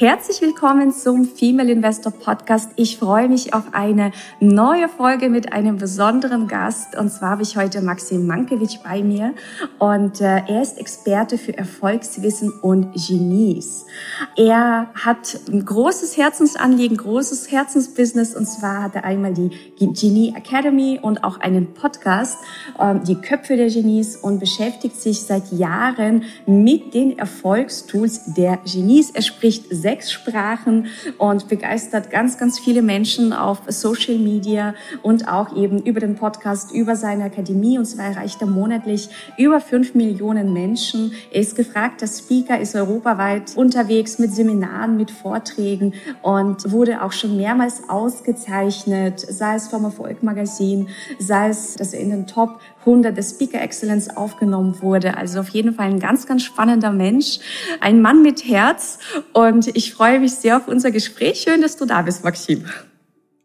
Herzlich willkommen zum Female Investor Podcast. Ich freue mich auf eine neue Folge mit einem besonderen Gast. Und zwar habe ich heute Maxim Mankiewicz bei mir. Und äh, er ist Experte für Erfolgswissen und Genies. Er hat ein großes Herzensanliegen, großes Herzensbusiness. Und zwar hat er einmal die Genie Academy und auch einen Podcast, äh, die Köpfe der Genies und beschäftigt sich seit Jahren mit den Erfolgstools der Genies. Er spricht sechs Sprachen und begeistert ganz, ganz viele Menschen auf Social Media und auch eben über den Podcast, über seine Akademie. Und zwar erreicht er monatlich über fünf Millionen Menschen. Er ist gefragter Speaker, ist europaweit unterwegs mit Seminaren, mit Vorträgen und wurde auch schon mehrmals ausgezeichnet, sei es vom Erfolg Magazin, sei es, dass er in den Top 100 der Speaker Excellence aufgenommen wurde. Also auf jeden Fall ein ganz, ganz spannender Mensch, ein Mann mit Herz. Und freue mich sehr auf unser Gespräch. Schön, dass du da bist, Maxim.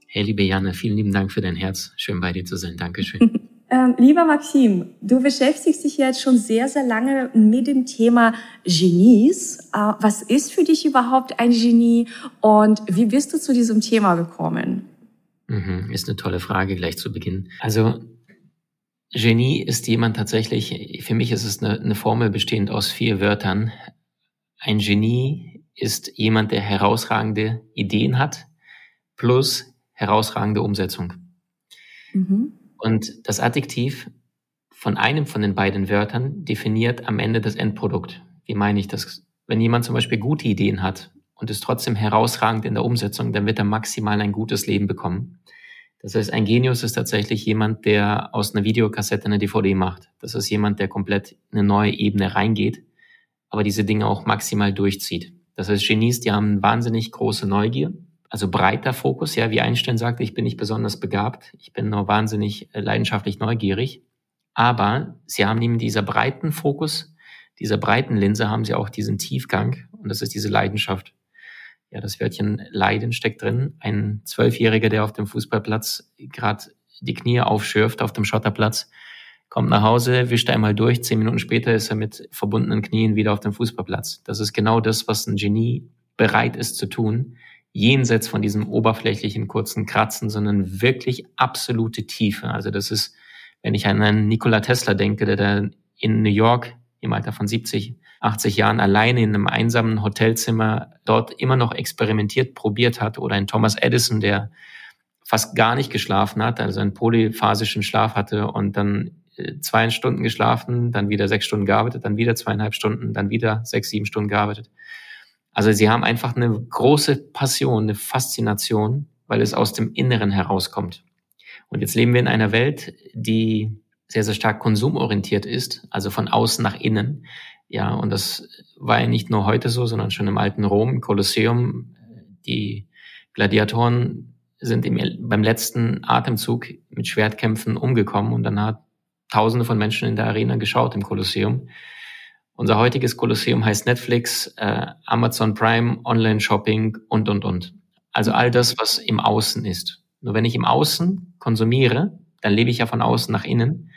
Hey, liebe Janne, vielen lieben Dank für dein Herz. Schön bei dir zu sein. Dankeschön. Ähm, lieber Maxim, du beschäftigst dich jetzt schon sehr, sehr lange mit dem Thema Genies. Äh, was ist für dich überhaupt ein Genie und wie bist du zu diesem Thema gekommen? Mhm, ist eine tolle Frage gleich zu Beginn. Also Genie ist jemand tatsächlich, für mich ist es eine, eine Formel bestehend aus vier Wörtern. Ein Genie ist jemand, der herausragende Ideen hat, plus herausragende Umsetzung. Mhm. Und das Adjektiv von einem von den beiden Wörtern definiert am Ende das Endprodukt. Wie meine ich das? Wenn jemand zum Beispiel gute Ideen hat und ist trotzdem herausragend in der Umsetzung, dann wird er maximal ein gutes Leben bekommen. Das heißt, ein Genius ist tatsächlich jemand, der aus einer Videokassette eine DVD macht. Das ist jemand, der komplett in eine neue Ebene reingeht, aber diese Dinge auch maximal durchzieht. Das heißt, Genies, die haben wahnsinnig große Neugier, also breiter Fokus, ja, wie Einstein sagte, ich bin nicht besonders begabt, ich bin nur wahnsinnig äh, leidenschaftlich neugierig, aber sie haben neben dieser breiten Fokus, dieser breiten Linse haben sie auch diesen Tiefgang. Und das ist diese Leidenschaft. Ja, das Wörtchen Leiden steckt drin. Ein Zwölfjähriger, der auf dem Fußballplatz gerade die Knie aufschürft, auf dem Schotterplatz, kommt nach Hause, wischt einmal durch, zehn Minuten später ist er mit verbundenen Knien wieder auf dem Fußballplatz. Das ist genau das, was ein Genie bereit ist zu tun, jenseits von diesem oberflächlichen kurzen Kratzen, sondern wirklich absolute Tiefe. Also das ist, wenn ich an einen Nikola Tesla denke, der da in New York im Alter von 70 80 Jahren alleine in einem einsamen Hotelzimmer dort immer noch experimentiert, probiert hat oder ein Thomas Edison, der fast gar nicht geschlafen hat, also einen polyphasischen Schlaf hatte und dann zwei Stunden geschlafen, dann wieder sechs Stunden gearbeitet, dann wieder zweieinhalb Stunden, dann wieder sechs, sieben Stunden gearbeitet. Also sie haben einfach eine große Passion, eine Faszination, weil es aus dem Inneren herauskommt. Und jetzt leben wir in einer Welt, die sehr, sehr stark konsumorientiert ist, also von außen nach innen. Ja, und das war ja nicht nur heute so, sondern schon im alten Rom, im Kolosseum. Die Gladiatoren sind im, beim letzten Atemzug mit Schwertkämpfen umgekommen und hat Tausende von Menschen in der Arena geschaut im Kolosseum. Unser heutiges Kolosseum heißt Netflix, äh, Amazon Prime, Online-Shopping und, und, und. Also all das, was im Außen ist. Nur wenn ich im Außen konsumiere, dann lebe ich ja von außen nach innen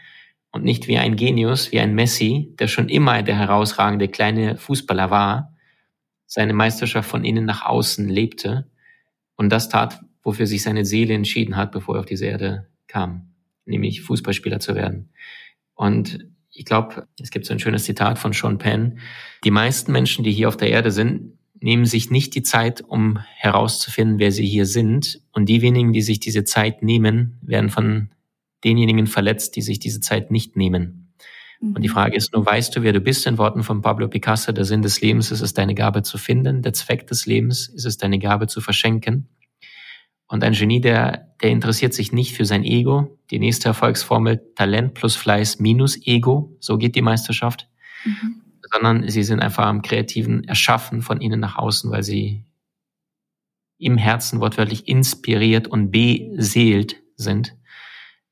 und nicht wie ein Genius, wie ein Messi, der schon immer der herausragende kleine Fußballer war, seine Meisterschaft von innen nach außen lebte und das tat, wofür sich seine Seele entschieden hat, bevor er auf diese Erde kam, nämlich Fußballspieler zu werden. Und ich glaube, es gibt so ein schönes Zitat von Sean Penn. Die meisten Menschen, die hier auf der Erde sind, nehmen sich nicht die Zeit, um herauszufinden, wer sie hier sind. Und die wenigen, die sich diese Zeit nehmen, werden von denjenigen verletzt, die sich diese Zeit nicht nehmen. Mhm. Und die Frage ist nur, weißt du, wer du bist? In Worten von Pablo Picasso, der Sinn des Lebens ist es, deine Gabe zu finden. Der Zweck des Lebens ist es, deine Gabe zu verschenken. Und ein Genie, der, der interessiert sich nicht für sein Ego. Die nächste Erfolgsformel, Talent plus Fleiß minus Ego. So geht die Meisterschaft. Mhm. Sondern sie sind einfach am kreativen Erschaffen von innen nach außen, weil sie im Herzen wortwörtlich inspiriert und beseelt sind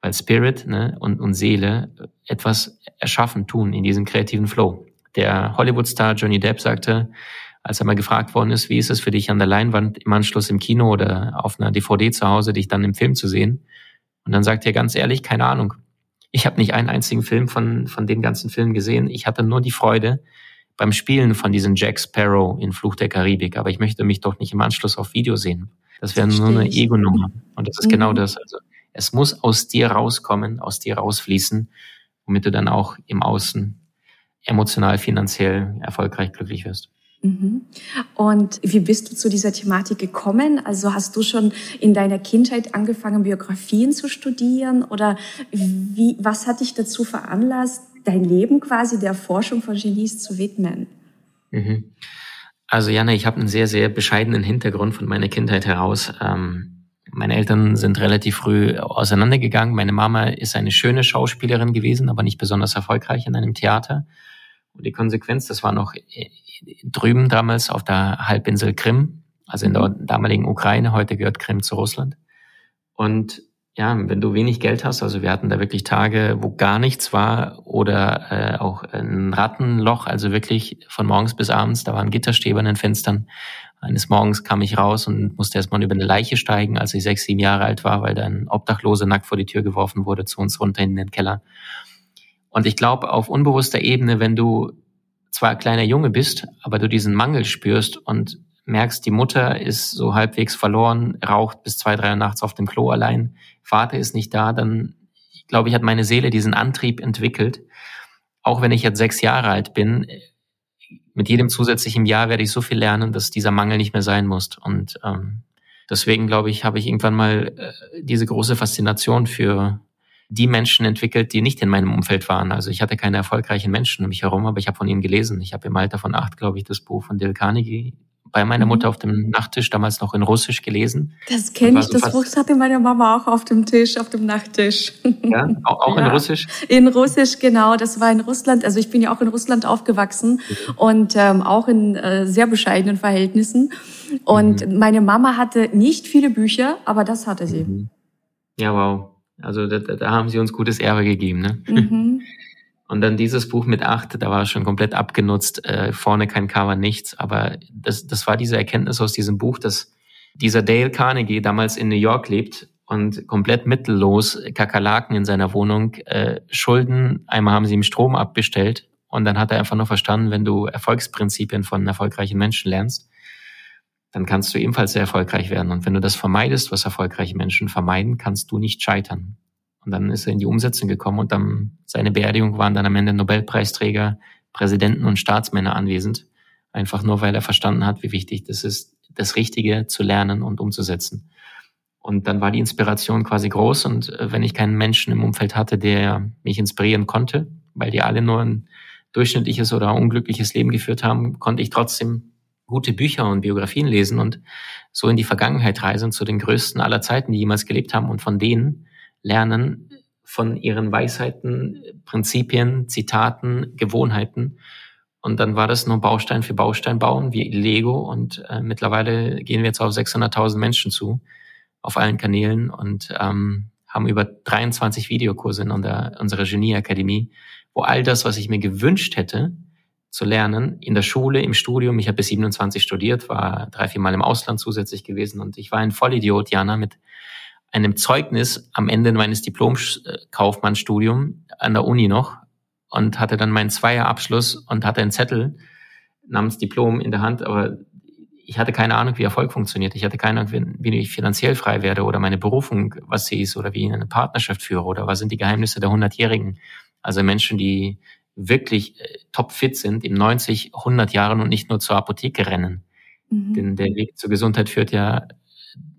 weil Spirit ne, und, und Seele etwas erschaffen, tun in diesem kreativen Flow. Der Hollywood-Star Johnny Depp sagte, als er mal gefragt worden ist, wie ist es für dich an der Leinwand im Anschluss im Kino oder auf einer DVD zu Hause, dich dann im Film zu sehen? Und dann sagt er ganz ehrlich, keine Ahnung. Ich habe nicht einen einzigen Film von, von den ganzen Filmen gesehen. Ich hatte nur die Freude beim Spielen von diesem Jack Sparrow in Fluch der Karibik. Aber ich möchte mich doch nicht im Anschluss auf Video sehen. Das wäre nur eine Ego-Nummer. Und das ist genau mhm. genau das. Also es muss aus dir rauskommen, aus dir rausfließen, womit du dann auch im Außen emotional, finanziell erfolgreich glücklich wirst. Mhm. Und wie bist du zu dieser Thematik gekommen? Also hast du schon in deiner Kindheit angefangen, Biografien zu studieren? Oder wie, was hat dich dazu veranlasst, dein Leben quasi der Forschung von Genies zu widmen? Mhm. Also Jana, ich habe einen sehr, sehr bescheidenen Hintergrund von meiner Kindheit heraus. Ähm, meine Eltern sind relativ früh auseinandergegangen. Meine Mama ist eine schöne Schauspielerin gewesen, aber nicht besonders erfolgreich in einem Theater. Und die Konsequenz, das war noch drüben damals auf der Halbinsel Krim, also in der mhm. damaligen Ukraine, heute gehört Krim zu Russland. Und ja, wenn du wenig Geld hast, also wir hatten da wirklich Tage, wo gar nichts war oder äh, auch ein Rattenloch, also wirklich von morgens bis abends, da waren Gitterstäbe an den Fenstern. Eines Morgens kam ich raus und musste erstmal über eine Leiche steigen, als ich sechs, sieben Jahre alt war, weil da ein Obdachloser nackt vor die Tür geworfen wurde, zu uns runter in den Keller. Und ich glaube, auf unbewusster Ebene, wenn du zwar ein kleiner Junge bist, aber du diesen Mangel spürst und merkst, die Mutter ist so halbwegs verloren, raucht bis zwei, drei Uhr nachts auf dem Klo allein, Vater ist nicht da, dann glaube ich, hat meine Seele diesen Antrieb entwickelt. Auch wenn ich jetzt sechs Jahre alt bin, mit jedem zusätzlichen Jahr werde ich so viel lernen, dass dieser Mangel nicht mehr sein muss. Und ähm, deswegen glaube ich, habe ich irgendwann mal äh, diese große Faszination für die Menschen entwickelt, die nicht in meinem Umfeld waren. Also ich hatte keine erfolgreichen Menschen um mich herum, aber ich habe von ihnen gelesen. Ich habe im Alter von acht, glaube ich, das Buch von Dale Carnegie bei meiner mhm. Mutter auf dem Nachttisch damals noch in Russisch gelesen. Das kenne ich, so das Buch hatte meine Mama auch auf dem Tisch, auf dem Nachttisch. Ja, auch, auch ja. in Russisch? In Russisch, genau. Das war in Russland, also ich bin ja auch in Russland aufgewachsen mhm. und ähm, auch in äh, sehr bescheidenen Verhältnissen. Und mhm. meine Mama hatte nicht viele Bücher, aber das hatte sie. Mhm. Ja, wow. Also da, da haben sie uns gutes Erbe gegeben. Ne? Mhm. Und dann dieses Buch mit acht, da war es schon komplett abgenutzt, äh, vorne kein Cover, nichts. Aber das, das war diese Erkenntnis aus diesem Buch, dass dieser Dale Carnegie damals in New York lebt und komplett mittellos Kakerlaken in seiner Wohnung, äh, Schulden, einmal haben sie ihm Strom abbestellt und dann hat er einfach nur verstanden, wenn du Erfolgsprinzipien von erfolgreichen Menschen lernst, dann kannst du ebenfalls sehr erfolgreich werden. Und wenn du das vermeidest, was erfolgreiche Menschen vermeiden, kannst du nicht scheitern. Und dann ist er in die Umsetzung gekommen und dann seine Beerdigung waren dann am Ende Nobelpreisträger, Präsidenten und Staatsmänner anwesend. Einfach nur, weil er verstanden hat, wie wichtig das ist, das Richtige zu lernen und umzusetzen. Und dann war die Inspiration quasi groß. Und äh, wenn ich keinen Menschen im Umfeld hatte, der mich inspirieren konnte, weil die alle nur ein durchschnittliches oder unglückliches Leben geführt haben, konnte ich trotzdem gute Bücher und Biografien lesen und so in die Vergangenheit reisen zu den größten aller Zeiten, die jemals gelebt haben und von denen lernen, von ihren Weisheiten, Prinzipien, Zitaten, Gewohnheiten. Und dann war das nur Baustein für Baustein bauen, wie Lego. Und äh, mittlerweile gehen wir jetzt auf 600.000 Menschen zu, auf allen Kanälen und ähm, haben über 23 Videokurse in unserer Genieakademie, wo all das, was ich mir gewünscht hätte, zu lernen. In der Schule, im Studium. Ich habe bis 27 studiert, war drei, vier Mal im Ausland zusätzlich gewesen und ich war ein Vollidiot, Jana, mit einem Zeugnis am Ende meines Diplomkaufmannstudium an der Uni noch und hatte dann meinen Zweierabschluss und hatte einen Zettel namens Diplom in der Hand, aber ich hatte keine Ahnung, wie Erfolg funktioniert. Ich hatte keine Ahnung, wie ich finanziell frei werde oder meine Berufung, was sie ist oder wie ich eine Partnerschaft führe oder was sind die Geheimnisse der Hundertjährigen. Also Menschen, die wirklich äh, topfit sind in 90, 100 Jahren und nicht nur zur Apotheke rennen. Mhm. Denn der Weg zur Gesundheit führt ja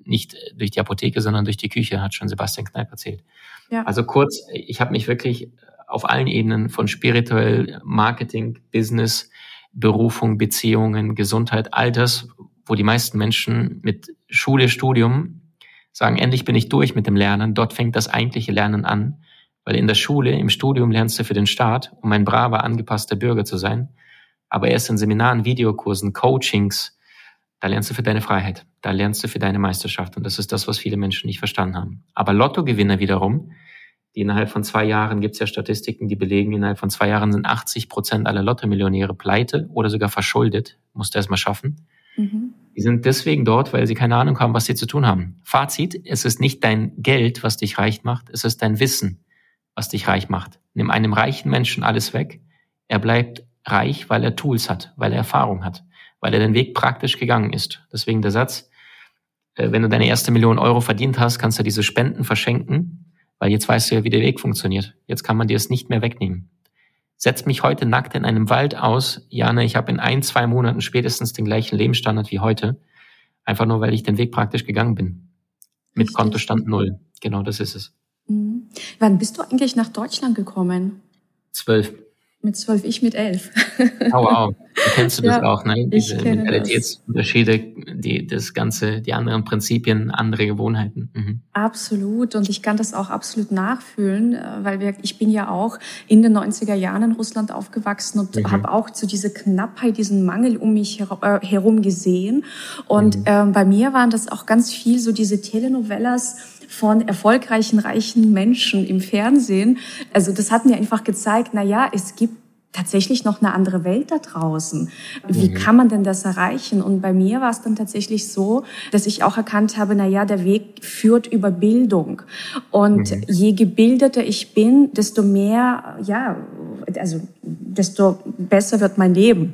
nicht durch die Apotheke, sondern durch die Küche, hat schon Sebastian Kneip erzählt. Ja. Also kurz, ich habe mich wirklich auf allen Ebenen von spirituell, Marketing, Business, Berufung, Beziehungen, Gesundheit, all das, wo die meisten Menschen mit Schule, Studium sagen, endlich bin ich durch mit dem Lernen, dort fängt das eigentliche Lernen an. Weil in der Schule, im Studium lernst du für den Staat, um ein braver, angepasster Bürger zu sein. Aber erst in Seminaren, Videokursen, Coachings, da lernst du für deine Freiheit. Da lernst du für deine Meisterschaft. Und das ist das, was viele Menschen nicht verstanden haben. Aber Lottogewinner wiederum, die innerhalb von zwei Jahren, gibt es ja Statistiken, die belegen, innerhalb von zwei Jahren sind 80 Prozent aller Lotto-Millionäre pleite oder sogar verschuldet. Musst du erst mal schaffen. Mhm. Die sind deswegen dort, weil sie keine Ahnung haben, was sie zu tun haben. Fazit, es ist nicht dein Geld, was dich reich macht, es ist dein Wissen, was dich reich macht. Nimm einem reichen Menschen alles weg. Er bleibt reich, weil er Tools hat, weil er Erfahrung hat, weil er den Weg praktisch gegangen ist. Deswegen der Satz, äh, wenn du deine erste Million Euro verdient hast, kannst du diese Spenden verschenken, weil jetzt weißt du ja, wie der Weg funktioniert. Jetzt kann man dir es nicht mehr wegnehmen. Setz mich heute nackt in einem Wald aus, Jana, ich habe in ein, zwei Monaten spätestens den gleichen Lebensstandard wie heute, einfach nur, weil ich den Weg praktisch gegangen bin. Mit. Kontostand null. Genau, das ist es. Mhm. Wann bist du eigentlich nach Deutschland gekommen? Zwölf. Mit zwölf, ich mit elf. Oh, wow. Da kennst du das auch, ne? Diese Mentalitätsunterschiede, die, das Ganze, die anderen Prinzipien, andere Gewohnheiten. Mhm. Absolut. Und ich kann das auch absolut nachfühlen, äh, weil wir, ich bin ja auch in den 90er Jahren in Russland aufgewachsen und mhm. habe auch zu dieser Knappheit, diesen Mangel um mich äh, herum gesehen. Und mhm. ähm, bei mir waren das auch ganz viel so diese Telenovelas, von erfolgreichen, reichen Menschen im Fernsehen. Also das hat mir einfach gezeigt, na ja, es gibt tatsächlich noch eine andere Welt da draußen. Wie mhm. kann man denn das erreichen? Und bei mir war es dann tatsächlich so, dass ich auch erkannt habe, na ja, der Weg führt über Bildung. Und mhm. je gebildeter ich bin, desto mehr, ja, also desto besser wird mein Leben.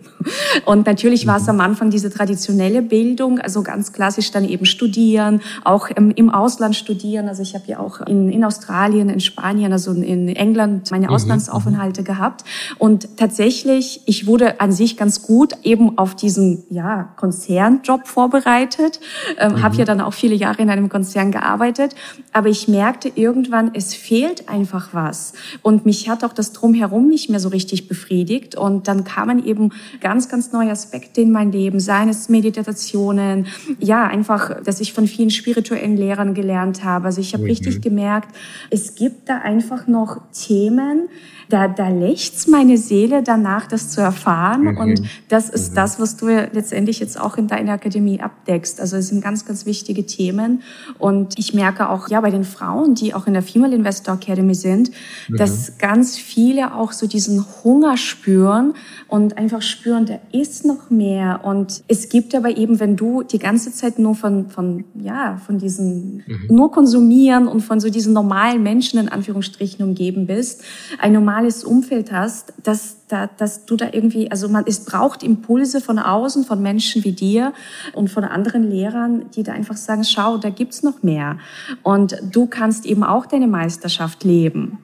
Und natürlich war es am Anfang diese traditionelle Bildung, also ganz klassisch dann eben studieren, auch im, im Ausland studieren. Also ich habe ja auch in, in Australien, in Spanien, also in England meine mhm. Auslandsaufenthalte mhm. gehabt. Und tatsächlich, ich wurde an sich ganz gut eben auf diesen ja, Konzernjob vorbereitet, ähm, mhm. habe ja dann auch viele Jahre in einem Konzern gearbeitet. Aber ich merkte irgendwann, es fehlt einfach was. Und mich hat auch das Drumherum nicht mehr so richtig befriedigt befriedigt. Und dann kamen eben ganz, ganz neue Aspekte in mein Leben, seien es Meditationen, ja, einfach, dass ich von vielen spirituellen Lehrern gelernt habe. Also ich habe mhm. richtig gemerkt, es gibt da einfach noch Themen, da, da lechzt meine Seele danach, das zu erfahren. Mhm. Und das ist mhm. das, was du letztendlich jetzt auch in deiner Akademie abdeckst. Also es sind ganz, ganz wichtige Themen. Und ich merke auch, ja, bei den Frauen, die auch in der Female Investor Academy sind, mhm. dass ganz viele auch so diesen Hunger spüren und einfach spüren, da ist noch mehr. Und es gibt aber eben, wenn du die ganze Zeit nur von, von, ja, von diesen, mhm. nur konsumieren und von so diesen normalen Menschen in Anführungsstrichen umgeben bist, ein normales Umfeld hast, dass, da, dass du da irgendwie, also man, es braucht Impulse von außen, von Menschen wie dir und von anderen Lehrern, die da einfach sagen, schau, da gibt's noch mehr. Und du kannst eben auch deine Meisterschaft leben.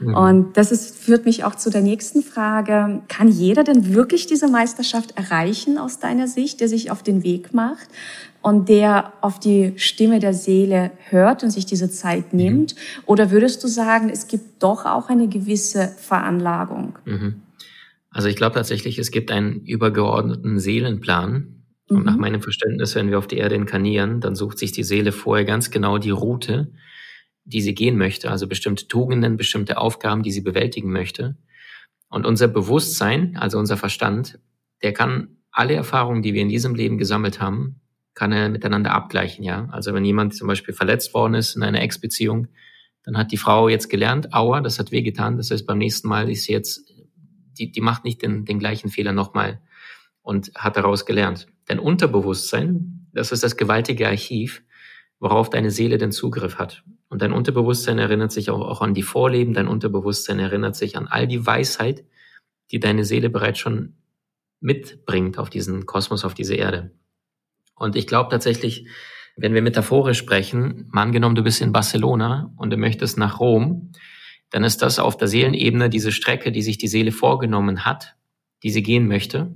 Mhm. Und das ist, führt mich auch zu der nächsten Frage. Kann jeder denn wirklich diese Meisterschaft erreichen aus deiner Sicht, der sich auf den Weg macht und der auf die Stimme der Seele hört und sich diese Zeit mhm. nimmt? Oder würdest du sagen, es gibt doch auch eine gewisse Veranlagung? Mhm. Also ich glaube tatsächlich, es gibt einen übergeordneten Seelenplan. Und nach mhm. meinem Verständnis, wenn wir auf die Erde inkarnieren, dann sucht sich die Seele vorher ganz genau die Route, die sie gehen möchte, also bestimmte Tugenden, bestimmte Aufgaben, die sie bewältigen möchte. Und unser Bewusstsein, also unser Verstand, der kann alle Erfahrungen, die wir in diesem Leben gesammelt haben, kann er miteinander abgleichen, ja. Also wenn jemand zum Beispiel verletzt worden ist in einer Ex-Beziehung, dann hat die Frau jetzt gelernt, aua, das hat wehgetan, das heißt beim nächsten Mal ist sie jetzt, die, die macht nicht den, den gleichen Fehler nochmal und hat daraus gelernt. Dein Unterbewusstsein, das ist das gewaltige Archiv, worauf deine Seele den Zugriff hat. Und dein Unterbewusstsein erinnert sich auch, auch an die Vorleben, dein Unterbewusstsein erinnert sich an all die Weisheit, die deine Seele bereits schon mitbringt auf diesen Kosmos, auf diese Erde. Und ich glaube tatsächlich, wenn wir metaphorisch sprechen, mal angenommen, du bist in Barcelona und du möchtest nach Rom, dann ist das auf der Seelenebene diese Strecke, die sich die Seele vorgenommen hat, die sie gehen möchte.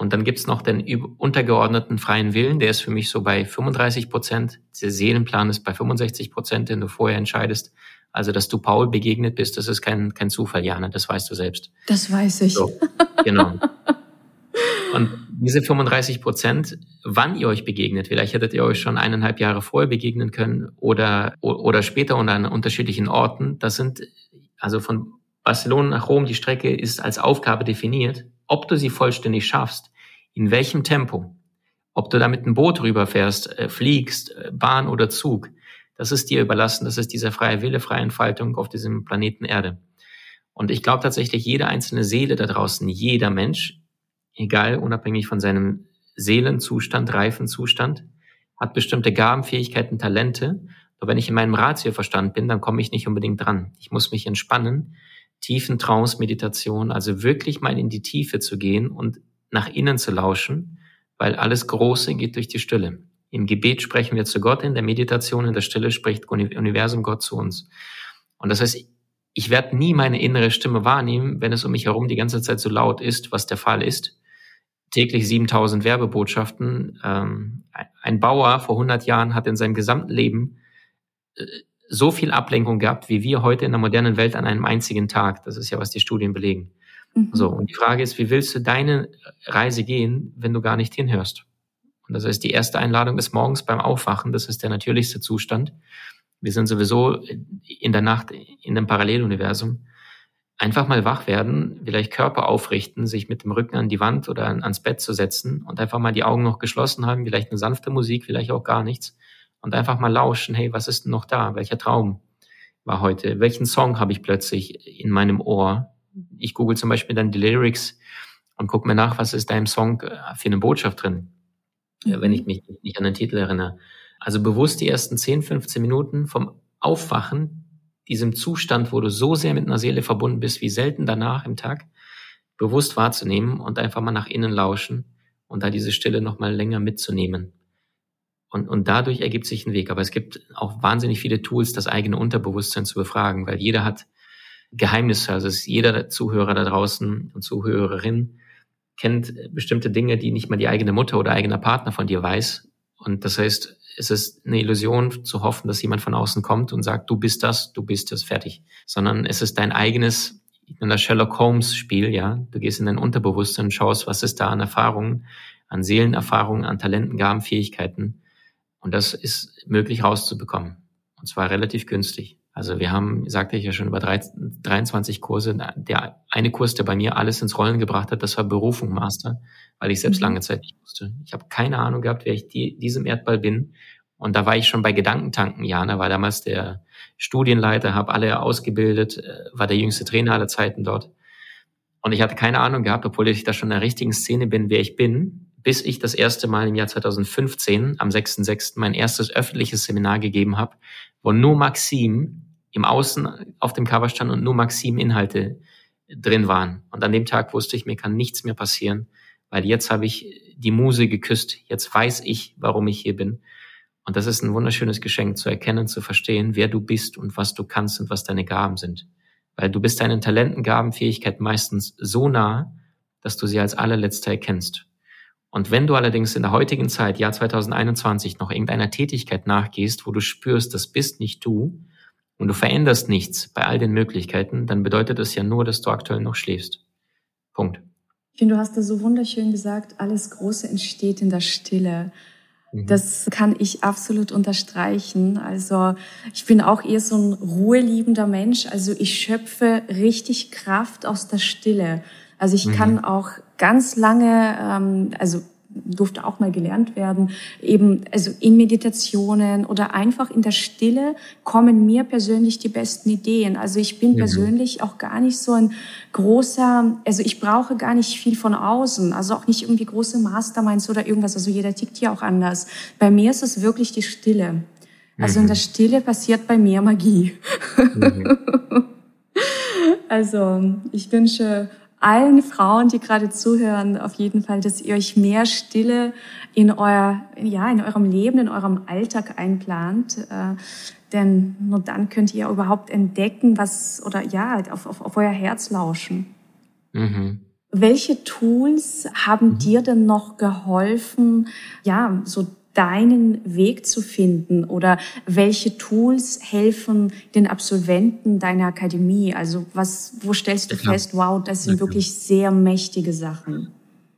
Und dann gibt's noch den untergeordneten freien Willen, der ist für mich so bei 35 Prozent. Der Seelenplan ist bei 65 Prozent, den du vorher entscheidest. Also, dass du Paul begegnet bist, das ist kein, kein Zufall, Jana, das weißt du selbst. Das weiß ich. So, genau. Und diese 35 Prozent, wann ihr euch begegnet, vielleicht hättet ihr euch schon eineinhalb Jahre vorher begegnen können oder, oder später und an unterschiedlichen Orten, das sind, also von Barcelona nach Rom, die Strecke ist als Aufgabe definiert ob du sie vollständig schaffst, in welchem Tempo, ob du da mit einem Boot rüberfährst, äh, fliegst, äh, Bahn oder Zug, Das ist dir überlassen. Das ist dieser freie Wille, freie Entfaltung auf diesem Planeten Erde. Und ich glaube tatsächlich, jede einzelne Seele da draußen, jeder Mensch, egal, unabhängig von seinem Seelenzustand, Reifenzustand, hat bestimmte Gaben, Fähigkeiten, Talente. Nur wenn ich in meinem Ratioverstand bin, dann komme ich nicht unbedingt dran. Ich muss mich entspannen, tiefen Trance, Meditation, also wirklich mal in die Tiefe zu gehen und nach innen zu lauschen, weil alles Große geht durch die Stille. Im Gebet sprechen wir zu Gott, in der Meditation, in der Stille spricht Universum Gott zu uns. Und das heißt, ich werde nie meine innere Stimme wahrnehmen, wenn es um mich herum die ganze Zeit so laut ist, was der Fall ist. Täglich 7000 Werbebotschaften. Ähm, ein Bauer vor 100 Jahren hat in seinem gesamten Leben äh, so viel Ablenkung gehabt, wie wir heute in der modernen Welt an einem einzigen Tag. Das ist ja, was die Studien belegen. Mhm. So, und die Frage ist, wie willst du deine Reise gehen, wenn du gar nicht hinhörst? Und das heißt, die erste Einladung ist morgens beim Aufwachen, das ist der natürlichste Zustand. Wir sind sowieso in der Nacht in dem Paralleluniversum. Einfach mal wach werden, vielleicht Körper aufrichten, sich mit dem Rücken an die Wand oder ans Bett zu setzen und einfach mal die Augen noch geschlossen haben, vielleicht eine sanfte Musik, vielleicht auch gar nichts und einfach mal lauschen, hey, was ist denn noch da? Welcher Traum war heute? Welchen Song habe ich plötzlich in meinem Ohr? Ich google zum Beispiel dann die Lyrics und gucke mir nach, was ist da im Song äh, für eine Botschaft drin, mhm. wenn ich mich nicht an den Titel erinnere. Also bewusst die ersten 10, 15 Minuten vom Aufwachen, diesem Zustand, wo du so sehr mit einer Seele verbunden bist, wie selten danach im Tag, bewusst wahrzunehmen und einfach mal nach innen lauschen und da diese Stille noch mal länger mitzunehmen. Und, und dadurch ergibt sich ein Weg. Aber es gibt auch wahnsinnig viele Tools, das eigene Unterbewusstsein zu befragen, weil jeder hat Geheimnisse. Also jeder Zuhörer da draußen und Zuhörerin kennt bestimmte Dinge, die nicht mal die eigene Mutter oder eigener Partner von dir weiß. Und das heißt, es ist eine Illusion zu hoffen, dass jemand von außen kommt und sagt, du bist das, du bist das, fertig. Sondern es ist dein eigenes, in der Sherlock Holmes Spiel, ja. Du gehst in dein Unterbewusstsein und schaust, was ist da an Erfahrungen, an Seelenerfahrungen, an Talenten, Gaben, Fähigkeiten und das ist möglich rauszubekommen. Und zwar relativ günstig. Also wir haben, sagte ich ja schon, über 23 Kurse. Der eine Kurs, der bei mir alles ins Rollen gebracht hat, das war Berufung Master, weil ich selbst mhm. lange Zeit nicht wusste. Ich habe keine Ahnung gehabt, wer ich die, diesem Erdball bin. Und da war ich schon bei Gedankentanken. Jana war damals der Studienleiter, habe alle ausgebildet, äh, war der jüngste Trainer aller Zeiten dort. Und ich hatte keine Ahnung gehabt, obwohl ich da schon in der richtigen Szene bin, wer ich bin bis ich das erste Mal im Jahr 2015 am 6.6. mein erstes öffentliches Seminar gegeben habe, wo nur Maxim im Außen auf dem Cover stand und nur Maxim Inhalte drin waren. Und an dem Tag wusste ich, mir kann nichts mehr passieren, weil jetzt habe ich die Muse geküsst. Jetzt weiß ich, warum ich hier bin. Und das ist ein wunderschönes Geschenk, zu erkennen, zu verstehen, wer du bist und was du kannst und was deine Gaben sind. Weil du bist deinen Talenten, Gaben, Fähigkeiten meistens so nah, dass du sie als allerletzter erkennst. Und wenn du allerdings in der heutigen Zeit, Jahr 2021, noch irgendeiner Tätigkeit nachgehst, wo du spürst, das bist nicht du und du veränderst nichts bei all den Möglichkeiten, dann bedeutet das ja nur, dass du aktuell noch schläfst. Punkt. Ich finde, du hast da so wunderschön gesagt, alles Große entsteht in der Stille. Mhm. Das kann ich absolut unterstreichen. Also ich bin auch eher so ein ruheliebender Mensch. Also ich schöpfe richtig Kraft aus der Stille. Also ich mhm. kann auch ganz lange, ähm, also durfte auch mal gelernt werden, eben also in Meditationen oder einfach in der Stille kommen mir persönlich die besten Ideen. Also ich bin mhm. persönlich auch gar nicht so ein großer, also ich brauche gar nicht viel von außen, also auch nicht irgendwie große Masterminds oder irgendwas. Also jeder tickt hier auch anders. Bei mir ist es wirklich die Stille. Also mhm. in der Stille passiert bei mir Magie. Mhm. also ich wünsche allen Frauen, die gerade zuhören, auf jeden Fall, dass ihr euch mehr Stille in euer, ja, in eurem Leben, in eurem Alltag einplant. Äh, denn nur dann könnt ihr überhaupt entdecken, was, oder ja, auf, auf, auf euer Herz lauschen. Mhm. Welche Tools haben mhm. dir denn noch geholfen, ja, so deinen Weg zu finden oder welche Tools helfen den Absolventen deiner Akademie? Also was, wo stellst du fest, wow, das sind wirklich sehr mächtige Sachen?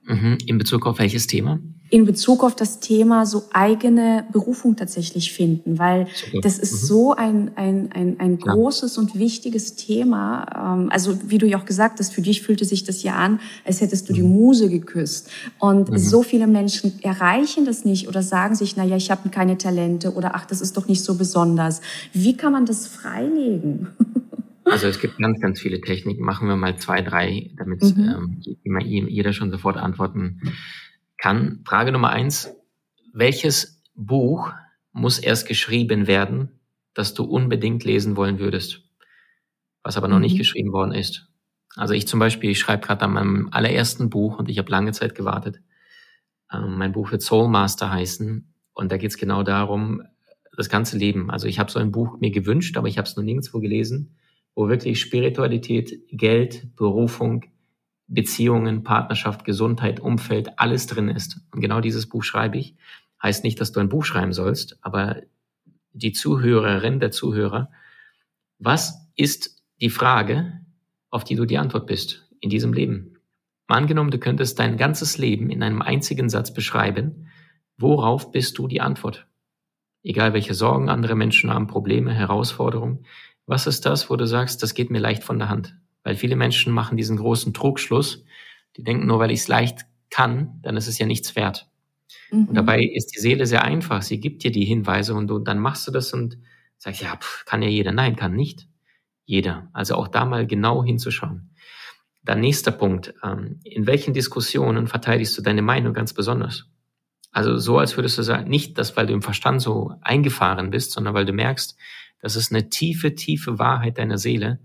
Mhm. In Bezug auf welches Thema? In Bezug auf das Thema so eigene Berufung tatsächlich finden, weil Super. das ist mhm. so ein, ein, ein, ein großes ja. und wichtiges Thema. Ähm, also wie du ja auch gesagt hast, für dich fühlte sich das ja an, als hättest du mhm. die Muse geküsst. Und mhm. so viele Menschen erreichen das nicht oder sagen sich, na ja, ich habe keine Talente oder ach, das ist doch nicht so besonders. Wie kann man das freilegen? Also es gibt ganz, ganz viele Techniken. Machen wir mal zwei, drei, damit mhm. ähm, jeder schon sofort antworten kann. Frage Nummer eins. Welches Buch muss erst geschrieben werden, das du unbedingt lesen wollen würdest, was aber noch mhm. nicht geschrieben worden ist? Also ich zum Beispiel, ich schreibe gerade an meinem allerersten Buch und ich habe lange Zeit gewartet. Ähm, mein Buch wird Soul Master heißen und da geht es genau darum, das ganze Leben. Also ich habe so ein Buch mir gewünscht, aber ich habe es noch nirgendwo gelesen, wo wirklich Spiritualität, Geld, Berufung, Beziehungen, Partnerschaft, Gesundheit, Umfeld, alles drin ist. Und genau dieses Buch schreibe ich. Heißt nicht, dass du ein Buch schreiben sollst, aber die Zuhörerin, der Zuhörer, was ist die Frage, auf die du die Antwort bist in diesem Leben? Mal angenommen, du könntest dein ganzes Leben in einem einzigen Satz beschreiben. Worauf bist du die Antwort? Egal welche Sorgen andere Menschen haben, Probleme, Herausforderungen. Was ist das, wo du sagst, das geht mir leicht von der Hand? Weil viele Menschen machen diesen großen Trugschluss. Die denken nur, weil ich es leicht kann, dann ist es ja nichts wert. Mhm. Und dabei ist die Seele sehr einfach. Sie gibt dir die Hinweise und du, dann machst du das und sagst, ja, pff, kann ja jeder. Nein, kann nicht jeder. Also auch da mal genau hinzuschauen. Dann nächster Punkt. Ähm, in welchen Diskussionen verteidigst du deine Meinung ganz besonders? Also so, als würdest du sagen, nicht, dass weil du im Verstand so eingefahren bist, sondern weil du merkst, das ist eine tiefe, tiefe Wahrheit deiner Seele,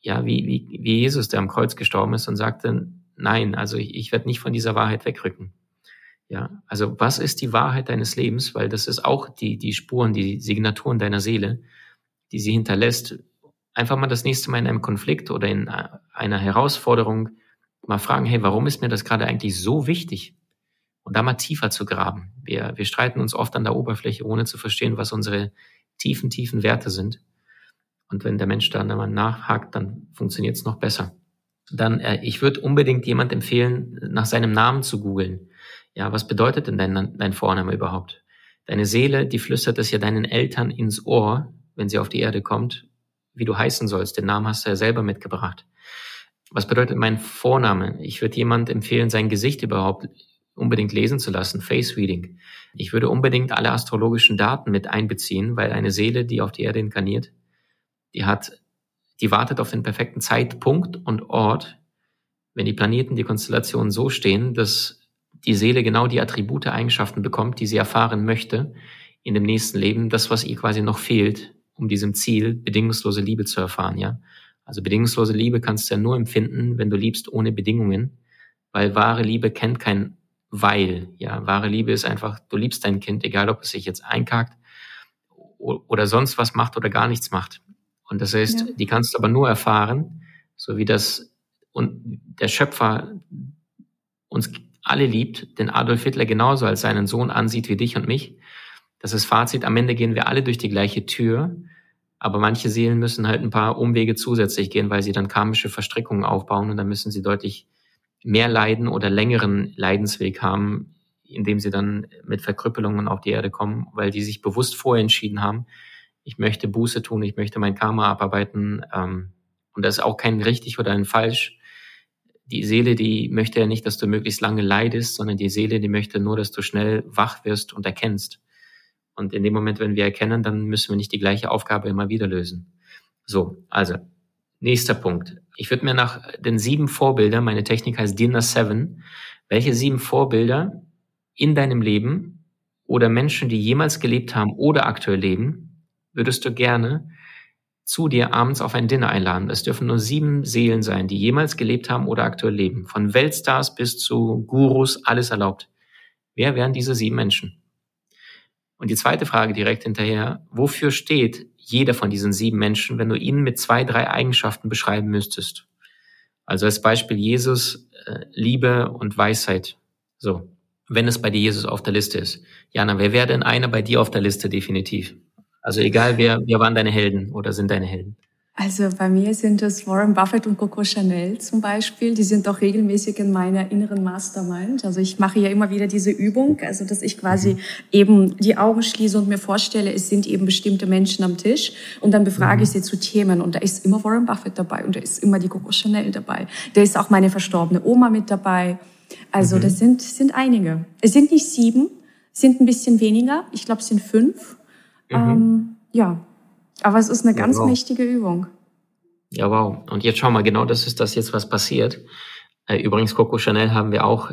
ja, wie, wie, wie Jesus, der am Kreuz gestorben ist und sagte, nein, also ich, ich werde nicht von dieser Wahrheit wegrücken. Ja, also was ist die Wahrheit deines Lebens? Weil das ist auch die, die Spuren, die Signaturen deiner Seele, die sie hinterlässt. Einfach mal das nächste Mal in einem Konflikt oder in einer Herausforderung mal fragen, hey, warum ist mir das gerade eigentlich so wichtig? Und da mal tiefer zu graben. Wir, wir streiten uns oft an der Oberfläche, ohne zu verstehen, was unsere tiefen, tiefen Werte sind. Und wenn der Mensch dann einmal nachhakt, dann funktioniert es noch besser. Dann, äh, ich würde unbedingt jemand empfehlen, nach seinem Namen zu googeln. Ja, was bedeutet denn dein, dein Vorname überhaupt? Deine Seele, die flüstert es ja deinen Eltern ins Ohr, wenn sie auf die Erde kommt, wie du heißen sollst. Den Namen hast du ja selber mitgebracht. Was bedeutet mein Vorname? Ich würde jemand empfehlen, sein Gesicht überhaupt unbedingt lesen zu lassen, Face Reading. Ich würde unbedingt alle astrologischen Daten mit einbeziehen, weil eine Seele, die auf die Erde inkarniert, die hat, die wartet auf den perfekten Zeitpunkt und Ort, wenn die Planeten, die Konstellationen so stehen, dass die Seele genau die Attribute, Eigenschaften bekommt, die sie erfahren möchte in dem nächsten Leben, das, was ihr quasi noch fehlt, um diesem Ziel bedingungslose Liebe zu erfahren, ja. Also bedingungslose Liebe kannst du ja nur empfinden, wenn du liebst ohne Bedingungen, weil wahre Liebe kennt kein Weil, ja. Wahre Liebe ist einfach, du liebst dein Kind, egal ob es sich jetzt einkackt oder sonst was macht oder gar nichts macht. Und das heißt, ja. die kannst du aber nur erfahren, so wie das und der Schöpfer uns alle liebt, den Adolf Hitler genauso als seinen Sohn ansieht wie dich und mich. Das ist Fazit. Am Ende gehen wir alle durch die gleiche Tür. Aber manche Seelen müssen halt ein paar Umwege zusätzlich gehen, weil sie dann karmische Verstrickungen aufbauen und dann müssen sie deutlich mehr leiden oder längeren Leidensweg haben, indem sie dann mit Verkrüppelungen auf die Erde kommen, weil die sich bewusst vorher entschieden haben, ich möchte Buße tun, ich möchte mein Karma abarbeiten. Ähm, und das ist auch kein richtig oder ein falsch. Die Seele, die möchte ja nicht, dass du möglichst lange leidest, sondern die Seele, die möchte nur, dass du schnell wach wirst und erkennst. Und in dem Moment, wenn wir erkennen, dann müssen wir nicht die gleiche Aufgabe immer wieder lösen. So, also, nächster Punkt. Ich würde mir nach den sieben Vorbildern, meine Technik heißt Dinner Seven, welche sieben Vorbilder in deinem Leben oder Menschen, die jemals gelebt haben oder aktuell leben, würdest du gerne zu dir abends auf ein Dinner einladen. Es dürfen nur sieben Seelen sein, die jemals gelebt haben oder aktuell leben. Von Weltstars bis zu Gurus, alles erlaubt. Wer wären diese sieben Menschen? Und die zweite Frage direkt hinterher, wofür steht jeder von diesen sieben Menschen, wenn du ihn mit zwei, drei Eigenschaften beschreiben müsstest? Also als Beispiel Jesus, äh, Liebe und Weisheit. So, wenn es bei dir Jesus auf der Liste ist. Jana, wer wäre denn einer bei dir auf der Liste definitiv? Also egal, wer, wer waren deine Helden oder sind deine Helden? Also bei mir sind es Warren Buffett und Coco Chanel zum Beispiel. Die sind auch regelmäßig in meiner inneren Mastermind. Also ich mache ja immer wieder diese Übung, also dass ich quasi mhm. eben die Augen schließe und mir vorstelle, es sind eben bestimmte Menschen am Tisch und dann befrage mhm. ich sie zu Themen und da ist immer Warren Buffett dabei und da ist immer die Coco Chanel dabei. Da ist auch meine verstorbene Oma mit dabei. Also mhm. das sind, sind einige. Es sind nicht sieben, sind ein bisschen weniger. Ich glaube, es sind fünf. Mhm. Ähm, ja, aber es ist eine ganz ja, wow. mächtige Übung. Ja, wow. Und jetzt schau mal, genau das ist das jetzt, was passiert. Äh, übrigens, Coco Chanel haben wir auch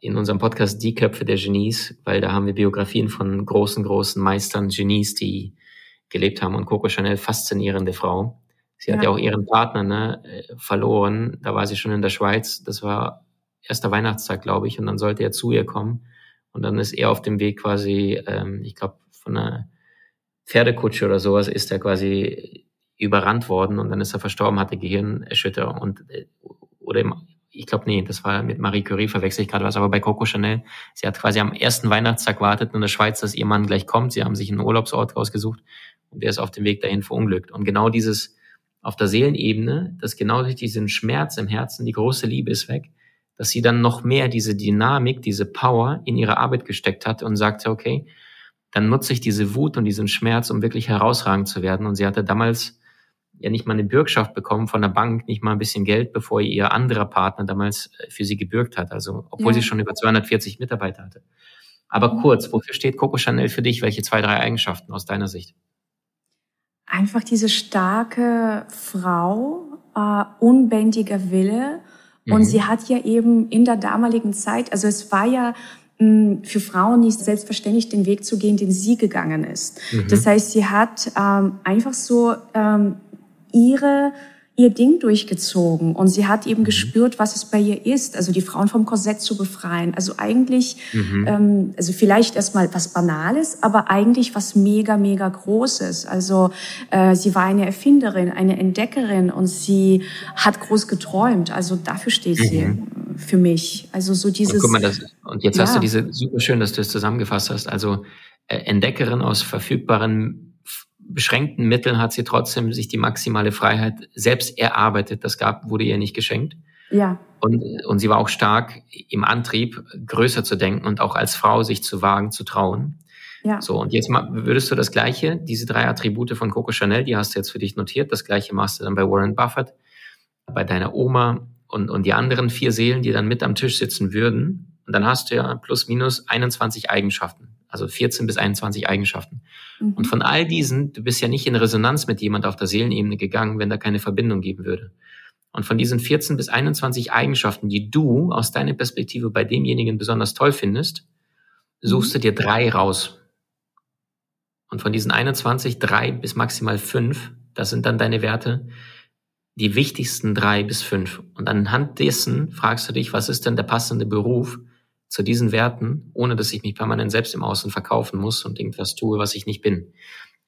in unserem Podcast Die Köpfe der Genies, weil da haben wir Biografien von großen, großen Meistern, Genies, die gelebt haben. Und Coco Chanel, faszinierende Frau. Sie ja. hat ja auch ihren Partner ne, äh, verloren. Da war sie schon in der Schweiz. Das war erster Weihnachtstag, glaube ich. Und dann sollte er zu ihr kommen. Und dann ist er auf dem Weg quasi, ähm, ich glaube, von einer Pferdekutsche oder sowas ist er quasi überrannt worden und dann ist er verstorben, hatte Gehirnerschütterung und äh, oder im, ich glaube, nee, das war mit Marie Curie, verwechsel ich gerade was, aber bei Coco Chanel, sie hat quasi am ersten Weihnachtstag wartet in der Schweiz, dass ihr Mann gleich kommt. Sie haben sich einen Urlaubsort rausgesucht und der ist auf dem Weg dahin verunglückt. Und genau dieses auf der Seelenebene, dass genau durch diesen Schmerz im Herzen, die große Liebe ist weg, dass sie dann noch mehr diese Dynamik, diese Power in ihre Arbeit gesteckt hat und sagte, okay, dann nutze ich diese Wut und diesen Schmerz, um wirklich herausragend zu werden. Und sie hatte damals ja nicht mal eine Bürgschaft bekommen von der Bank, nicht mal ein bisschen Geld, bevor ihr anderer Partner damals äh, für sie gebürgt hat. Also, obwohl ja. sie schon über 240 Mitarbeiter hatte. Aber kurz, wofür steht Coco Chanel für dich? Welche zwei, drei Eigenschaften aus deiner Sicht? Einfach diese starke Frau, äh, unbändiger Wille. Und mhm. sie hat ja eben in der damaligen Zeit, also es war ja für Frauen nicht selbstverständlich den Weg zu gehen, den sie gegangen ist. Mhm. Das heißt, sie hat ähm, einfach so ähm, ihre ihr Ding durchgezogen und sie hat eben mhm. gespürt, was es bei ihr ist, also die Frauen vom Korsett zu befreien. Also eigentlich, mhm. ähm, also vielleicht erstmal was Banales, aber eigentlich was mega, mega Großes. Also äh, sie war eine Erfinderin, eine Entdeckerin und sie hat groß geträumt. Also dafür steht sie mhm. für mich. Also so dieses. Und, guck mal, das, und jetzt ja. hast du diese super schön, dass du es zusammengefasst hast. Also äh, Entdeckerin aus verfügbaren beschränkten Mitteln hat sie trotzdem sich die maximale Freiheit selbst erarbeitet. Das gab, wurde ihr nicht geschenkt. Ja. Und, und sie war auch stark im Antrieb, größer zu denken und auch als Frau sich zu wagen, zu trauen. Ja. So, und jetzt würdest du das Gleiche, diese drei Attribute von Coco Chanel, die hast du jetzt für dich notiert, das Gleiche machst du dann bei Warren Buffett, bei deiner Oma und, und die anderen vier Seelen, die dann mit am Tisch sitzen würden. Und dann hast du ja plus minus 21 Eigenschaften also 14 bis 21 Eigenschaften. Mhm. Und von all diesen, du bist ja nicht in Resonanz mit jemand auf der Seelenebene gegangen, wenn da keine Verbindung geben würde. Und von diesen 14 bis 21 Eigenschaften, die du aus deiner Perspektive bei demjenigen besonders toll findest, suchst du dir drei raus. Und von diesen 21, drei bis maximal fünf, das sind dann deine Werte, die wichtigsten drei bis fünf. Und anhand dessen fragst du dich, was ist denn der passende Beruf, zu diesen Werten, ohne dass ich mich permanent selbst im Außen verkaufen muss und irgendwas tue, was ich nicht bin.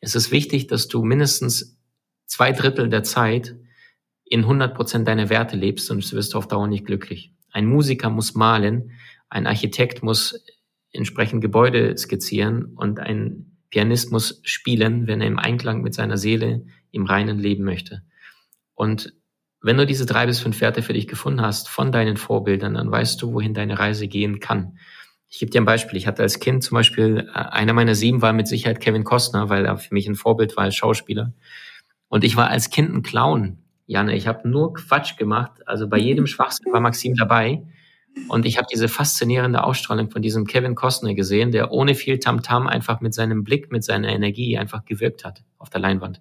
Es ist wichtig, dass du mindestens zwei Drittel der Zeit in 100 Prozent deiner Werte lebst, sonst wirst du auf Dauer nicht glücklich. Ein Musiker muss malen, ein Architekt muss entsprechend Gebäude skizzieren und ein Pianist muss spielen, wenn er im Einklang mit seiner Seele im Reinen leben möchte. Und wenn du diese drei bis fünf Werte für dich gefunden hast von deinen Vorbildern, dann weißt du, wohin deine Reise gehen kann. Ich gebe dir ein Beispiel. Ich hatte als Kind zum Beispiel, äh, einer meiner sieben war mit Sicherheit Kevin Costner, weil er für mich ein Vorbild war als Schauspieler. Und ich war als Kind ein Clown. Janne, ich habe nur Quatsch gemacht. Also bei jedem Schwachsinn war Maxim dabei. Und ich habe diese faszinierende Ausstrahlung von diesem Kevin Costner gesehen, der ohne viel Tamtam -Tam einfach mit seinem Blick, mit seiner Energie einfach gewirkt hat auf der Leinwand.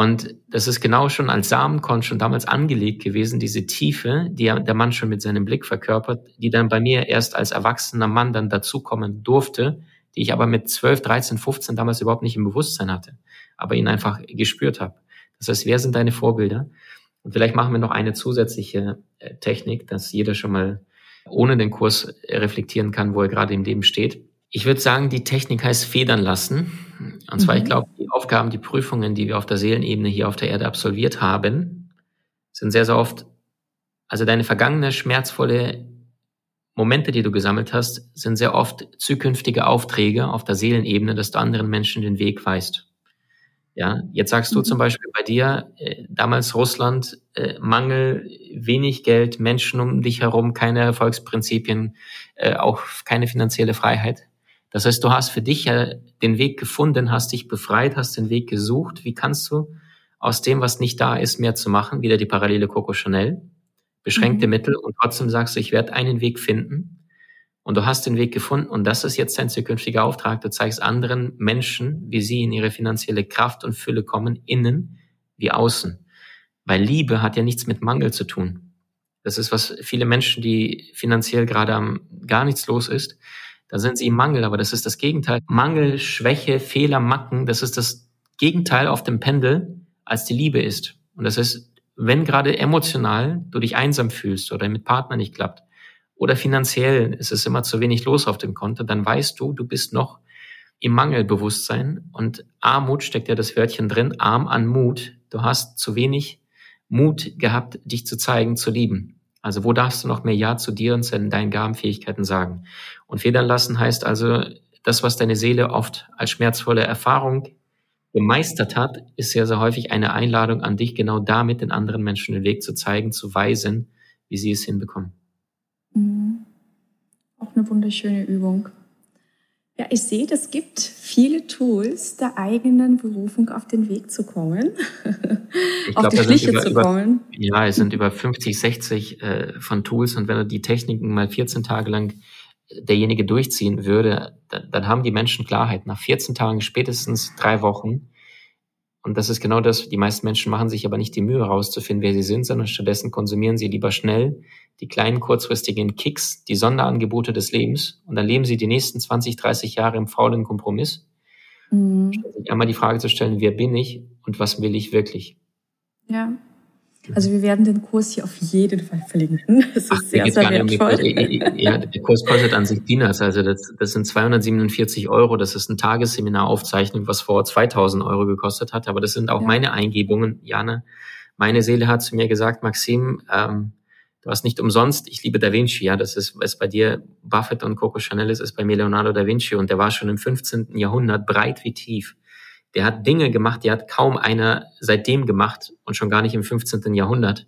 Und das ist genau schon als Samenkorn schon damals angelegt gewesen, diese Tiefe, die der Mann schon mit seinem Blick verkörpert, die dann bei mir erst als erwachsener Mann dann dazukommen durfte, die ich aber mit 12, 13, 15 damals überhaupt nicht im Bewusstsein hatte, aber ihn einfach gespürt habe. Das heißt, wer sind deine Vorbilder? Und vielleicht machen wir noch eine zusätzliche äh, Technik, dass jeder schon mal ohne den Kurs reflektieren kann, wo er gerade im Leben steht. Ich würde sagen, die Technik heißt federn lassen. Und zwar, mhm. ich glaube, die Aufgaben, die Prüfungen, die wir auf der Seelenebene hier auf der Erde absolviert haben, sind sehr, sehr oft, also deine vergangene schmerzvolle Momente, die du gesammelt hast, sind sehr oft zukünftige Aufträge auf der Seelenebene, dass du anderen Menschen den Weg weißt. Ja, jetzt sagst du mhm. zum Beispiel bei dir, äh, damals Russland, äh, Mangel, wenig Geld, Menschen um dich herum, keine Erfolgsprinzipien, äh, auch keine finanzielle Freiheit. Das heißt, du hast für dich ja den Weg gefunden, hast dich befreit, hast den Weg gesucht. Wie kannst du aus dem, was nicht da ist, mehr zu machen? Wieder die Parallele Coco Chanel. Beschränkte mhm. Mittel und trotzdem sagst du, ich werde einen Weg finden. Und du hast den Weg gefunden und das ist jetzt dein zukünftiger Auftrag. Du zeigst anderen Menschen, wie sie in ihre finanzielle Kraft und Fülle kommen, innen wie außen. Weil Liebe hat ja nichts mit Mangel zu tun. Das ist was viele Menschen, die finanziell gerade am gar nichts los ist, da sind sie im Mangel, aber das ist das Gegenteil. Mangel, Schwäche, Fehler, Macken, das ist das Gegenteil auf dem Pendel, als die Liebe ist. Und das ist, wenn gerade emotional du dich einsam fühlst oder mit Partner nicht klappt oder finanziell ist es immer zu wenig los auf dem Konto, dann weißt du, du bist noch im Mangelbewusstsein und Armut steckt ja das Wörtchen drin, arm an Mut. Du hast zu wenig Mut gehabt, dich zu zeigen, zu lieben. Also wo darfst du noch mehr Ja zu dir und zu deinen Gabenfähigkeiten sagen? Und federn lassen heißt also, das, was deine Seele oft als schmerzvolle Erfahrung gemeistert hat, ist sehr, sehr häufig eine Einladung an dich, genau damit den anderen Menschen den Weg zu zeigen, zu weisen, wie sie es hinbekommen. Mhm. Auch eine wunderschöne Übung. Ja, ich sehe, es gibt viele Tools, der eigenen Berufung auf den Weg zu kommen, ich auf glaub, die Schliche über, zu kommen. Über, ja, es sind über 50, 60 äh, von Tools und wenn du die Techniken mal 14 Tage lang derjenige durchziehen würde, dann, dann haben die Menschen Klarheit. Nach 14 Tagen, spätestens drei Wochen, und das ist genau das, die meisten Menschen machen sich aber nicht die Mühe herauszufinden, wer sie sind, sondern stattdessen konsumieren sie lieber schnell die kleinen kurzfristigen Kicks, die Sonderangebote des Lebens und dann leben sie die nächsten 20, 30 Jahre im faulen Kompromiss. Mhm. Sich einmal die Frage zu stellen, wer bin ich und was will ich wirklich? Ja. Also wir werden den Kurs hier auf jeden Fall verlinken. Das ist Ach, sehr, sehr wertvoll. Um ja, der Kurs kostet an sich Peanuts. Also das, das sind 247 Euro. Das ist ein Tagesseminar-Aufzeichnung, was vor 2000 Euro gekostet hat. Aber das sind auch ja. meine Eingebungen. Jana, meine Seele hat zu mir gesagt, Maxim, ähm, du hast nicht umsonst, ich liebe Da Vinci, ja, das ist, was bei dir Buffett und Coco Chanel ist, ist bei mir Leonardo da Vinci und der war schon im 15. Jahrhundert breit wie tief der hat Dinge gemacht, die hat kaum einer seitdem gemacht und schon gar nicht im 15. Jahrhundert.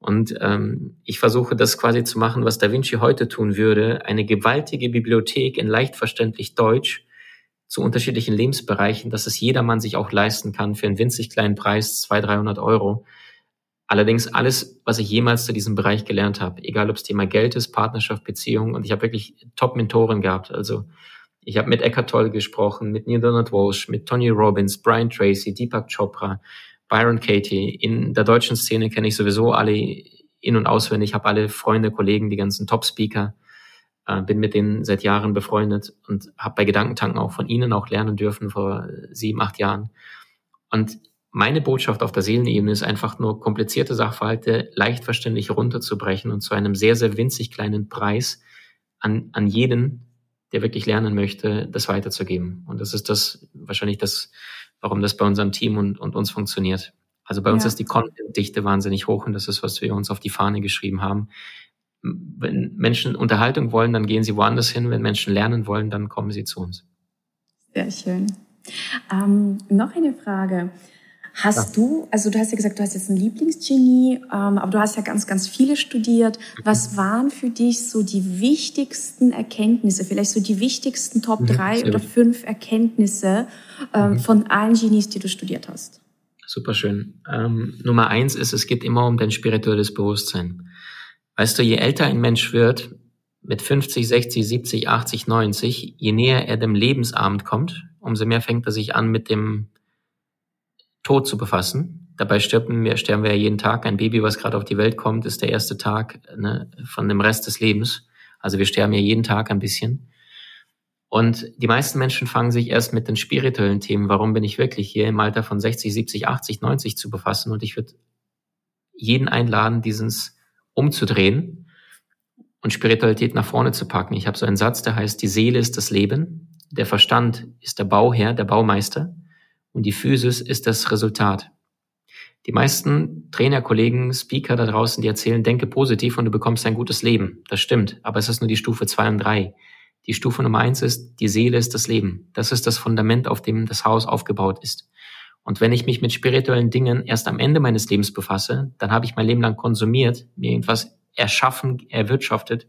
Und ähm, ich versuche das quasi zu machen, was Da Vinci heute tun würde, eine gewaltige Bibliothek in leicht verständlich Deutsch zu unterschiedlichen Lebensbereichen, dass es jedermann sich auch leisten kann für einen winzig kleinen Preis, 200, 300 Euro. Allerdings alles, was ich jemals zu diesem Bereich gelernt habe, egal ob es Thema Geld ist, Partnerschaft, Beziehung, und ich habe wirklich Top-Mentoren gehabt. Also ich habe mit Eckhart Tolle gesprochen, mit Neil Donald Walsh, mit Tony Robbins, Brian Tracy, Deepak Chopra, Byron Katie. In der deutschen Szene kenne ich sowieso alle in- und auswendig, habe alle Freunde, Kollegen, die ganzen Top-Speaker, äh, bin mit denen seit Jahren befreundet und habe bei Gedankentanken auch von ihnen auch lernen dürfen vor sieben, acht Jahren. Und meine Botschaft auf der Seelenebene ist einfach nur komplizierte Sachverhalte leicht verständlich runterzubrechen und zu einem sehr, sehr winzig kleinen Preis an, an jeden der wirklich lernen möchte, das weiterzugeben. Und das ist das wahrscheinlich das, warum das bei unserem Team und, und uns funktioniert. Also bei uns ja. ist die Content-Dichte wahnsinnig hoch und das ist, was wir uns auf die Fahne geschrieben haben. Wenn Menschen Unterhaltung wollen, dann gehen sie woanders hin. Wenn Menschen lernen wollen, dann kommen sie zu uns. Sehr schön. Ähm, noch eine Frage. Hast ja. du, also du hast ja gesagt, du hast jetzt ein Lieblingsgenie, ähm, aber du hast ja ganz, ganz viele studiert. Was waren für dich so die wichtigsten Erkenntnisse, vielleicht so die wichtigsten Top mhm, drei oder fünf Erkenntnisse ähm, mhm. von allen Genies, die du studiert hast? Superschön. Ähm, Nummer eins ist, es geht immer um dein spirituelles Bewusstsein. Weißt du, je älter ein Mensch wird, mit 50, 60, 70, 80, 90, je näher er dem Lebensabend kommt, umso mehr fängt er sich an mit dem Tod zu befassen. Dabei sterben wir, sterben wir ja jeden Tag. Ein Baby, was gerade auf die Welt kommt, ist der erste Tag ne, von dem Rest des Lebens. Also wir sterben ja jeden Tag ein bisschen. Und die meisten Menschen fangen sich erst mit den spirituellen Themen, warum bin ich wirklich hier im Alter von 60, 70, 80, 90 zu befassen. Und ich würde jeden einladen, dieses umzudrehen und Spiritualität nach vorne zu packen. Ich habe so einen Satz, der heißt, die Seele ist das Leben, der Verstand ist der Bauherr, der Baumeister und die Physis ist das Resultat. Die meisten Trainerkollegen, Speaker da draußen, die erzählen, denke positiv und du bekommst ein gutes Leben. Das stimmt, aber es ist nur die Stufe zwei und drei. Die Stufe Nummer eins ist, die Seele ist das Leben. Das ist das Fundament, auf dem das Haus aufgebaut ist. Und wenn ich mich mit spirituellen Dingen erst am Ende meines Lebens befasse, dann habe ich mein Leben lang konsumiert, mir irgendwas erschaffen, erwirtschaftet.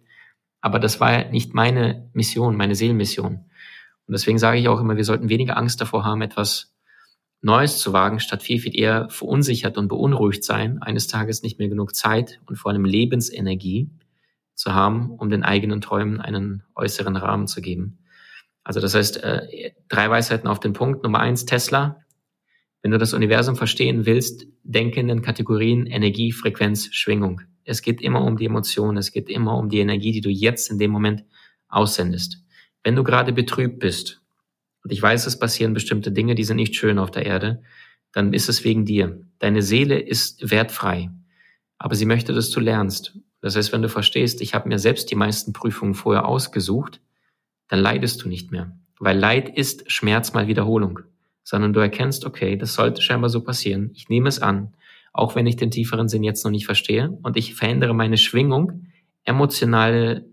Aber das war nicht meine Mission, meine Seelenmission. Und deswegen sage ich auch immer, wir sollten weniger Angst davor haben, etwas Neues zu wagen, statt viel, viel eher verunsichert und beunruhigt sein, eines Tages nicht mehr genug Zeit und vor allem Lebensenergie zu haben, um den eigenen Träumen einen äußeren Rahmen zu geben. Also das heißt, äh, drei Weisheiten auf den Punkt. Nummer eins, Tesla. Wenn du das Universum verstehen willst, denke in den Kategorien Energie, Frequenz, Schwingung. Es geht immer um die Emotionen, es geht immer um die Energie, die du jetzt in dem Moment aussendest. Wenn du gerade betrübt bist, und ich weiß, es passieren bestimmte Dinge, die sind nicht schön auf der Erde, dann ist es wegen dir. Deine Seele ist wertfrei, aber sie möchte, dass du lernst. Das heißt, wenn du verstehst, ich habe mir selbst die meisten Prüfungen vorher ausgesucht, dann leidest du nicht mehr. Weil Leid ist Schmerz mal Wiederholung. Sondern du erkennst, okay, das sollte scheinbar so passieren. Ich nehme es an, auch wenn ich den tieferen Sinn jetzt noch nicht verstehe. Und ich verändere meine Schwingung, emotionale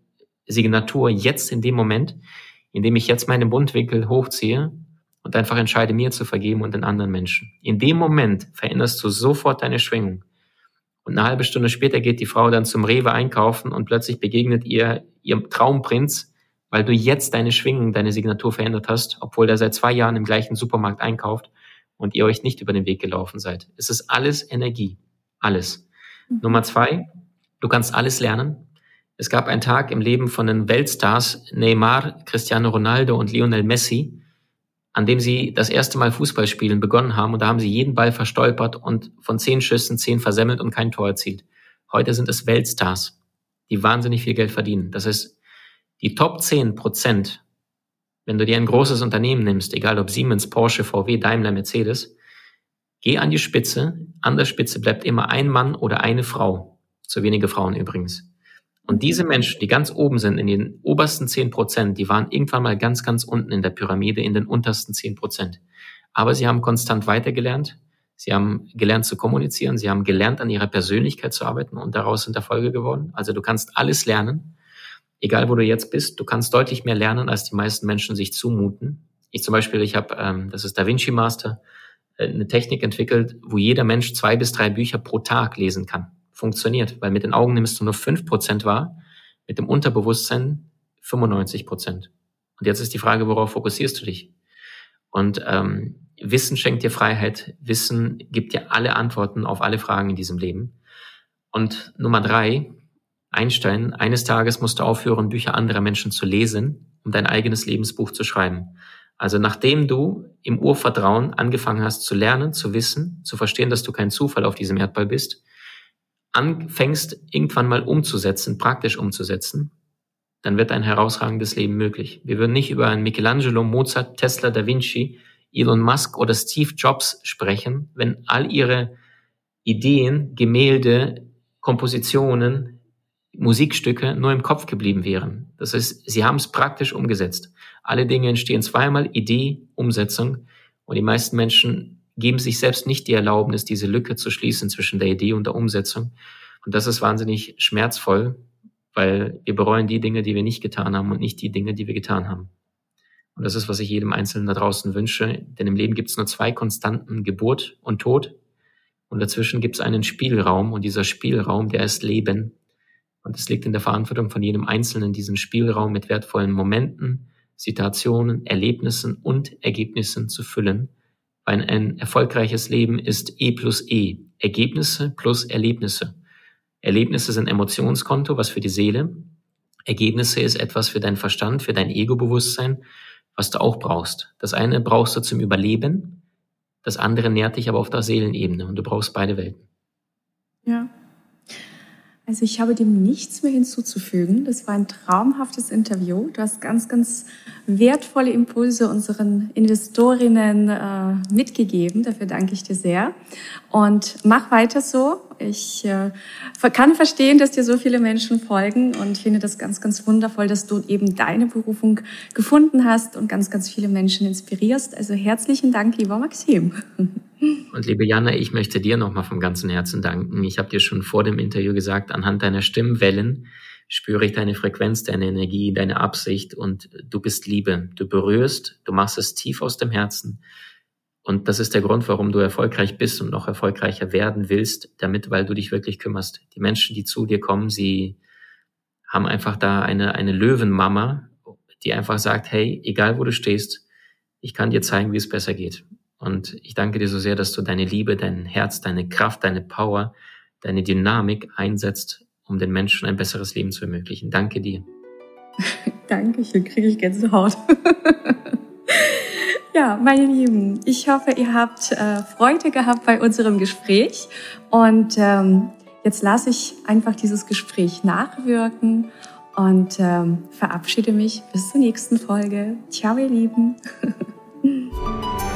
Signatur jetzt in dem Moment, indem ich jetzt meinen Mundwinkel hochziehe und einfach entscheide, mir zu vergeben und den anderen Menschen. In dem Moment veränderst du sofort deine Schwingung. Und eine halbe Stunde später geht die Frau dann zum Rewe einkaufen und plötzlich begegnet ihr ihrem Traumprinz, weil du jetzt deine Schwingung, deine Signatur verändert hast, obwohl der seit zwei Jahren im gleichen Supermarkt einkauft und ihr euch nicht über den Weg gelaufen seid. Es ist alles Energie. Alles. Mhm. Nummer zwei, du kannst alles lernen. Es gab einen Tag im Leben von den Weltstars Neymar, Cristiano Ronaldo und Lionel Messi, an dem sie das erste Mal Fußballspielen begonnen haben und da haben sie jeden Ball verstolpert und von zehn Schüssen zehn versemmelt und kein Tor erzielt. Heute sind es Weltstars, die wahnsinnig viel Geld verdienen. Das heißt, die Top 10 Prozent, wenn du dir ein großes Unternehmen nimmst, egal ob Siemens, Porsche, VW, Daimler, Mercedes, geh an die Spitze. An der Spitze bleibt immer ein Mann oder eine Frau. Zu wenige Frauen übrigens. Und diese Menschen, die ganz oben sind, in den obersten zehn Prozent, die waren irgendwann mal ganz, ganz unten in der Pyramide, in den untersten zehn Prozent. Aber sie haben konstant weitergelernt. Sie haben gelernt zu kommunizieren. Sie haben gelernt, an ihrer Persönlichkeit zu arbeiten und daraus sind Erfolge geworden. Also du kannst alles lernen. Egal, wo du jetzt bist, du kannst deutlich mehr lernen, als die meisten Menschen sich zumuten. Ich zum Beispiel, ich habe, ähm, das ist Da Vinci Master, äh, eine Technik entwickelt, wo jeder Mensch zwei bis drei Bücher pro Tag lesen kann funktioniert, weil mit den Augen nimmst du nur fünf Prozent wahr, mit dem Unterbewusstsein 95 Prozent. Und jetzt ist die Frage, worauf fokussierst du dich? Und ähm, Wissen schenkt dir Freiheit, Wissen gibt dir alle Antworten auf alle Fragen in diesem Leben. Und Nummer drei, Einstein, eines Tages musst du aufhören, Bücher anderer Menschen zu lesen, um dein eigenes Lebensbuch zu schreiben. Also nachdem du im Urvertrauen angefangen hast zu lernen, zu wissen, zu verstehen, dass du kein Zufall auf diesem Erdball bist, anfängst, irgendwann mal umzusetzen, praktisch umzusetzen, dann wird ein herausragendes Leben möglich. Wir würden nicht über einen Michelangelo, Mozart, Tesla, Da Vinci, Elon Musk oder Steve Jobs sprechen, wenn all ihre Ideen, Gemälde, Kompositionen, Musikstücke nur im Kopf geblieben wären. Das heißt, sie haben es praktisch umgesetzt. Alle Dinge entstehen zweimal, Idee, Umsetzung. Und die meisten Menschen geben sich selbst nicht die Erlaubnis, diese Lücke zu schließen zwischen der Idee und der Umsetzung. Und das ist wahnsinnig schmerzvoll, weil wir bereuen die Dinge, die wir nicht getan haben und nicht die Dinge, die wir getan haben. Und das ist, was ich jedem Einzelnen da draußen wünsche. Denn im Leben gibt es nur zwei Konstanten, Geburt und Tod. Und dazwischen gibt es einen Spielraum. Und dieser Spielraum, der ist Leben. Und es liegt in der Verantwortung von jedem Einzelnen, diesen Spielraum mit wertvollen Momenten, Situationen, Erlebnissen und Ergebnissen zu füllen weil ein erfolgreiches Leben ist E plus E. Ergebnisse plus Erlebnisse. Erlebnisse sind Emotionskonto, was für die Seele. Ergebnisse ist etwas für deinen Verstand, für dein Ego-Bewusstsein, was du auch brauchst. Das eine brauchst du zum Überleben, das andere nährt dich aber auf der Seelenebene und du brauchst beide Welten. Ja. Also ich habe dem nichts mehr hinzuzufügen. Das war ein traumhaftes Interview. Du hast ganz, ganz wertvolle Impulse unseren Investorinnen äh, mitgegeben. Dafür danke ich dir sehr. Und mach weiter so. Ich äh, kann verstehen, dass dir so viele Menschen folgen und finde das ganz, ganz wundervoll, dass du eben deine Berufung gefunden hast und ganz, ganz viele Menschen inspirierst. Also herzlichen Dank, lieber Maxim. Und liebe Jana, ich möchte dir nochmal vom ganzen Herzen danken. Ich habe dir schon vor dem Interview gesagt, anhand deiner Stimmwellen spüre ich deine Frequenz, deine Energie, deine Absicht und du bist Liebe. Du berührst, du machst es tief aus dem Herzen Und das ist der Grund, warum du erfolgreich bist und noch erfolgreicher werden willst, damit, weil du dich wirklich kümmerst. Die Menschen, die zu dir kommen, sie haben einfach da eine, eine Löwenmama, die einfach sagt, hey, egal wo du stehst, ich kann dir zeigen, wie es besser geht. Und ich danke dir so sehr, dass du deine Liebe, dein Herz, deine Kraft, deine Power, deine Dynamik einsetzt, um den Menschen ein besseres Leben zu ermöglichen. Danke dir. danke, hier kriege ich Gänsehaut. ja, meine Lieben, ich hoffe, ihr habt äh, Freude gehabt bei unserem Gespräch und ähm, jetzt lasse ich einfach dieses Gespräch nachwirken und ähm, verabschiede mich bis zur nächsten Folge. Ciao, ihr Lieben.